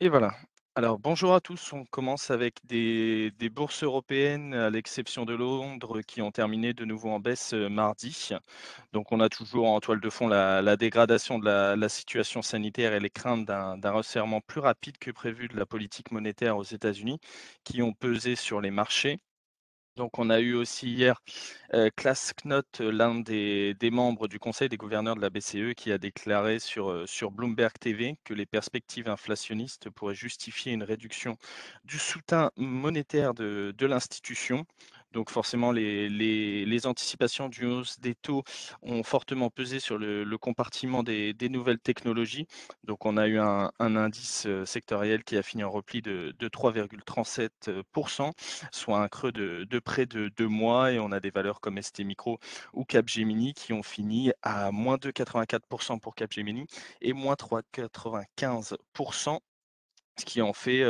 Et voilà. Alors bonjour à tous, on commence avec des bourses européennes, à l'exception de Londres, qui ont terminé de nouveau en baisse, heu, mardi. Donc on a toujours en toile de fond la dégradation de la situation sanitaire et les craintes d'un resserrement plus rapide que prévu de la politique monétaire aux États-Unis, qui ont pesé sur les marchés. Donc on a eu aussi hier, heu, Klaas l'un des membres du conseil des gouverneurs de la BCE qui a déclaré sur, Bloomberg TV que les perspectives inflationnistes pourraient justifier une réduction du soutien monétaire de l'institution. Donc forcément les anticipations d'une hausse des taux ont fortement pesé sur le compartiment des nouvelles technologies. Donc on a eu un indice, heu, sectoriel qui a fini en repli de de 3,37% soit un creux de de près de 2 mois et on a des valeurs comme STMicro ou Capgemini qui ont fini à -2,84 pour Capgemini et -3,95 ce qui en fait,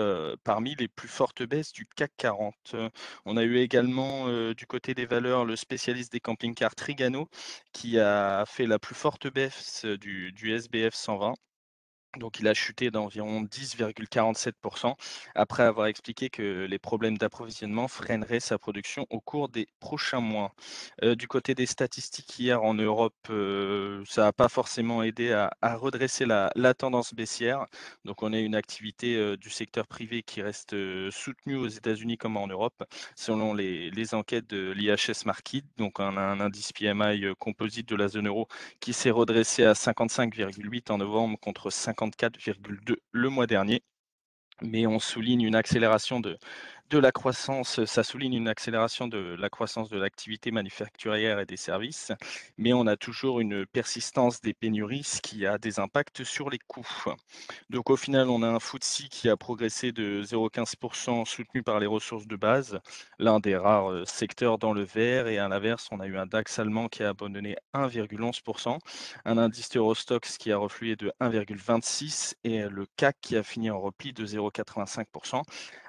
parmi les plus fortes baisses du CAC 40. Heu, on a eu également, heu, du côté des valeurs, le spécialiste des camping-cars Trigano qui a fait la plus forte baisse du du SBF 120 donc il a chuté d'environ 10,47% après avoir expliqué que les problèmes d'approvisionnement freineraient sa production au cours des prochains mois. Heu, du côté des statistiques hier en Europe, heu, ça n'a pas forcément aidé à redresser la tendance baissière. Donc on a une activité, heu, du secteur privé qui reste, soutenue aux États-Unis comme en Europe, selon les enquêtes de l'IHS Markit. Donc on a un indice PMI, composite de la zone euro qui s'est redressé à 55,8 en novembre contre 54,2 le mois dernier. Mais on souligne une accélération de de la croissance, ça souligne une accélération de la croissance de l'activité manufacturière et des services, mais on a toujours une persistance des pénuries, ce qui a des impacts sur les coûts. Donc au final, on a un FTSE qui a progressé de 0,15% soutenu par les ressources de base, l'un des rares, heu, secteurs dans le vert et à l'inverse, on a eu un DAX allemand qui a abandonné 1,11% un indice Eurostoxx qui a reflué de 1,26% et le CAC qui a fini en repli de 0,85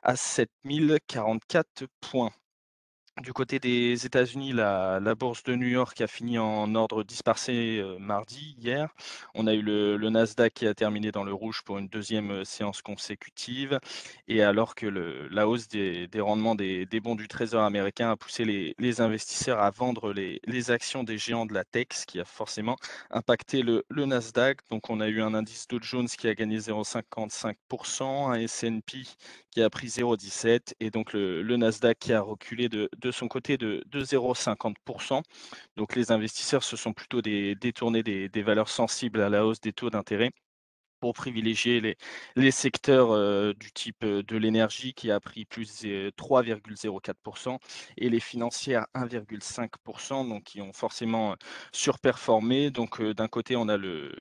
à 7044 points. Du côté des États-Unis, la bourse de New York a fini en ordre dispersé, heu, mardi, hier. On a eu le Nasdaq qui a terminé dans le rouge pour une deuxième e séance consécutive et alors que la hausse des rendements des bons du Trésor américain a poussé les investisseurs à vendre les actions des géants de la tech, ce qui a forcément impacté le le Nasdaq. Donc on a eu un indice Dow Jones qui a gagné 0,55% un S&P a pris 0,17 et donc le Nasdaq qui a reculé de de son côté de de 0,50% Donc les investisseurs se sont plutôt dé détournés des des valeurs sensibles à la hausse des taux d'intérêt pour privilégier les les secteurs, heu, du type, heu, de l'énergie qui a pris plus zé 3,04% et les financières 1,5% donc qui ont forcément, heu, surperformé. Donc, d'un côté, on a le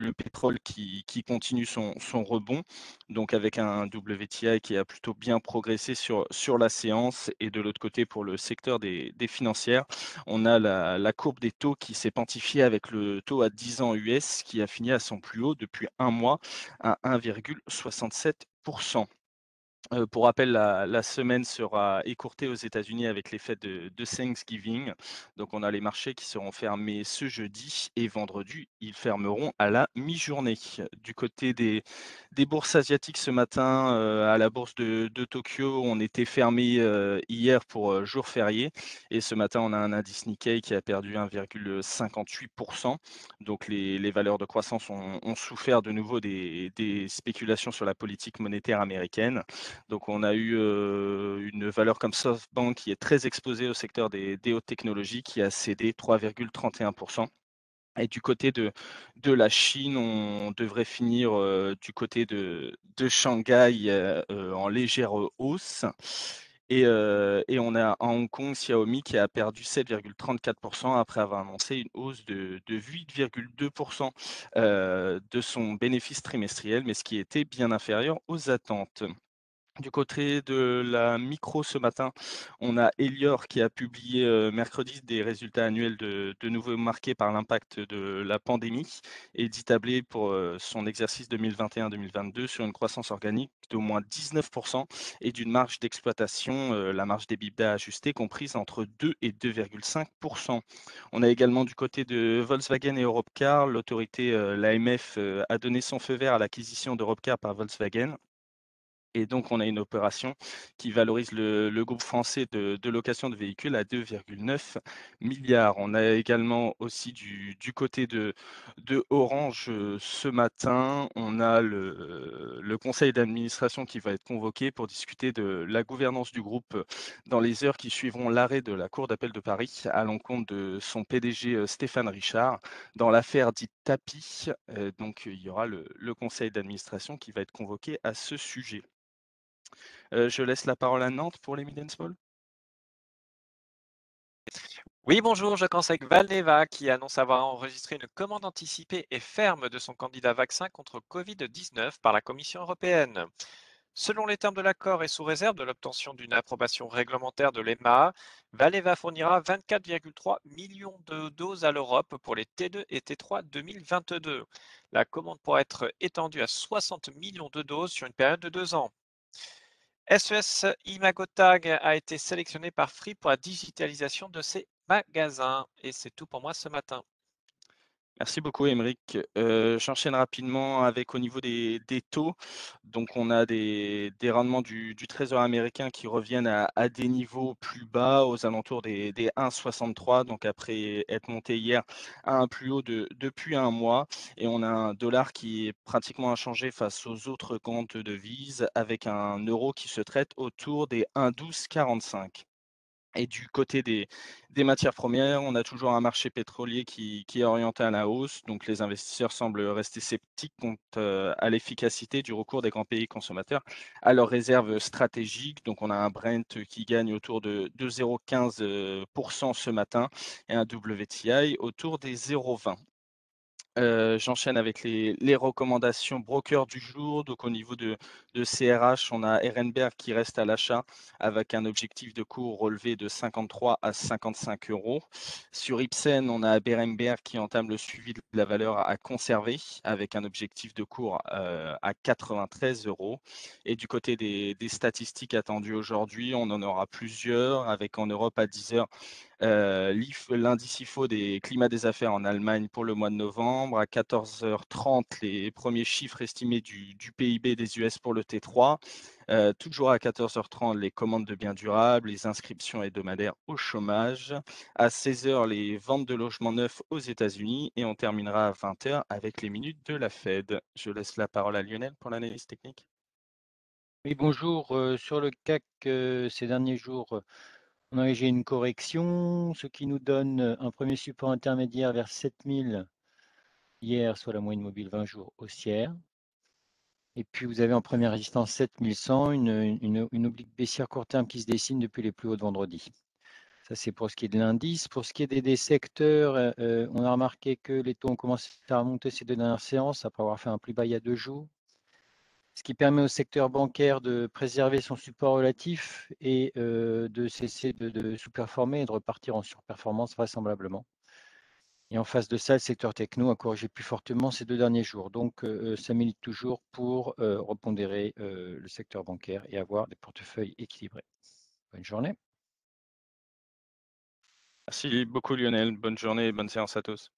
le pétrole qui continue son rebond, donc avec un WTI qui a plutôt bien progressé sur la séance et de l'autre côté, pour le secteur des financières, on a la courbe des taux qui s'est quantifiée avec le taux à 10 ans US qui a fini à son plus haut depuis un mois à 1,67 Heu, pour rappel, la semaine sera écourtée aux États-Unis avec les fêtes de Thanksgiving. Donc on a les marchés qui seront fermés ce jeudi et vendredi, ils fermeront à la mi-journée. Du côté des bourses asiatiques ce matin, heu, à la bourse de Tokyo, on était fermé, heu, hier pour, jour férié et ce matin, on a un indice Nikkei qui a perdu 1,58% Donc les valeurs de croissance ont souffert de nouveau des spéculations sur la politique monétaire américaine. Donc on a eu, heu, une valeur comme SoftBank qui est très exposée au secteur des hautes technologies qui a cédé 3,31% et du côté de la Chine, on devrait finir, heu, du côté de Shanghai, heu, en légère, hausse et on a à Hong Kong, Xiaomi qui a perdu 7,34% après avoir annoncé une hausse de de 8,2 heu, de son bénéfice trimestriel, mais ce qui était bien inférieur aux attentes. Du côté de la micro ce matin, on a Elior qui a publié, mercredi des résultats annuels de nouveau marqués par l'impact de la pandémie et dit tabler pour, son exercice 2021-2022 sur une croissance organique d'au moins 19% et d'une marge d'exploitation, la marge d'EBITDA ajustée comprise entre 2 et 2,5% On a également du côté de Volkswagen et Europcar, l'autorité, l'AMF, a donné son feu vert à l'acquisition d'Europcar par Volkswagen Et donc, on a une opération qui valorise le groupe français de location de véhicules à 2,9 milliards. On a également aussi du côté de Orange, heu, ce matin, on a le conseil d'administration qui va être convoqué pour discuter de la gouvernance du groupe, dans les heures qui suivront l'arrêt de la cour d'appel de Paris à l'encontre de son PDG, heu, Stéphane Richard, dans l'affaire dite Tapie. Heu, donc il y aura le conseil d'administration qui va être convoqué à ce sujet. Heu, je laisse la parole à Nantes pour les Mid Small. Oui, bonjour, je conseille Valneva qui annonce avoir enregistré une commande anticipée et ferme de son candidat vaccin contre Covid-19 par la Commission européenne. Selon les termes de l'accord et sous réserve de l'obtention d'une approbation réglementaire de l'EMA, Valneva fournira 24,3 millions de doses à l'Europe pour les T2 et T3 2022. La commande pourra être étendue à 60 millions de doses sur une période de deux ans. SES Imagotag a été sélectionné par Free pour la digitalisation de ses magasins. Et c'est tout pour moi ce matin. Merci beaucoup Aymeric. Heu, j'enchaîne rapidement avec au niveau des taux. Donc on a des rendements du trésor américain qui reviennent à des niveaux plus bas, aux alentours des des 1,63, donc après être monté hier à un plus haut de depuis un mois et on a un dollar qui est pratiquement inchangé face aux autres comptes de devises avec un euro qui se traite autour des 1,1245. Et du côté des matières premières, on a toujours un marché pétrolier qui est orienté à la hausse, donc les investisseurs semblent rester sceptiques quant, heu, à l'efficacité du recours des grands pays consommateurs à leurs réserves stratégiques. Donc on a un Brent qui gagne autour de de 0,15, heu, ce matin et un WTI autour des 0,20. J'enchaîne avec les recommandations broker du jour. Donc au niveau de CRH, on a Ehrenberg qui reste à l'achat avec un objectif de cours relevé de 53 à 55 euros. Sur Ipsen, on a Berenberg qui entame le suivi de la valeur à conserver avec un objectif de cours, à 93 euros. Et du côté des statistiques attendues aujourd'hui, on en aura plusieurs avec en Europe à 10:00 Heu, l'IF l'indice IFO des climats des affaires en Allemagne pour le mois de novembre. À 14:30, les premiers chiffres estimés du PIB des US pour le T3. Heu, toujours à 14:30, les commandes de biens durables, les inscriptions hebdomadaires au chômage. À 16:00, les ventes de logements neufs aux États-Unis et on terminera à 20:00 avec les minutes de la Fed. Je laisse la parole à Lionel pour l'analyse technique. Oui, bonjour. heu, sur le CAC, ces derniers jours, on a j'ai une correction, ce qui nous donne, heu, un premier support intermédiaire vers 7000 hier, soit la moyenne mobile 20 jours haussière. Et puis vous avez en première résistance 7100, une, une une oblique baissière court terme qui se dessine depuis les plus hauts de vendredi. Ça, c'est pour ce qui est de l'indice. Pour ce qui est des des secteurs, heu heu, on a remarqué que les taux ont commencé à remonter ces 2 dernières séances après avoir fait un plus bas il y a 2 jours. Ce qui permet au secteur bancaire de préserver son support relatif et heu, de cesser de sous-performer et de repartir en surperformance vraisemblablement. Et en face de ça, le secteur techno a corrigé plus fortement ces 2 derniers jours. Donc heu ça milite toujours pour, repondérer, le secteur bancaire et avoir des portefeuilles équilibrés. Bonne journée. Merci beaucoup Lionel, bonne journée et bonne séance à tous.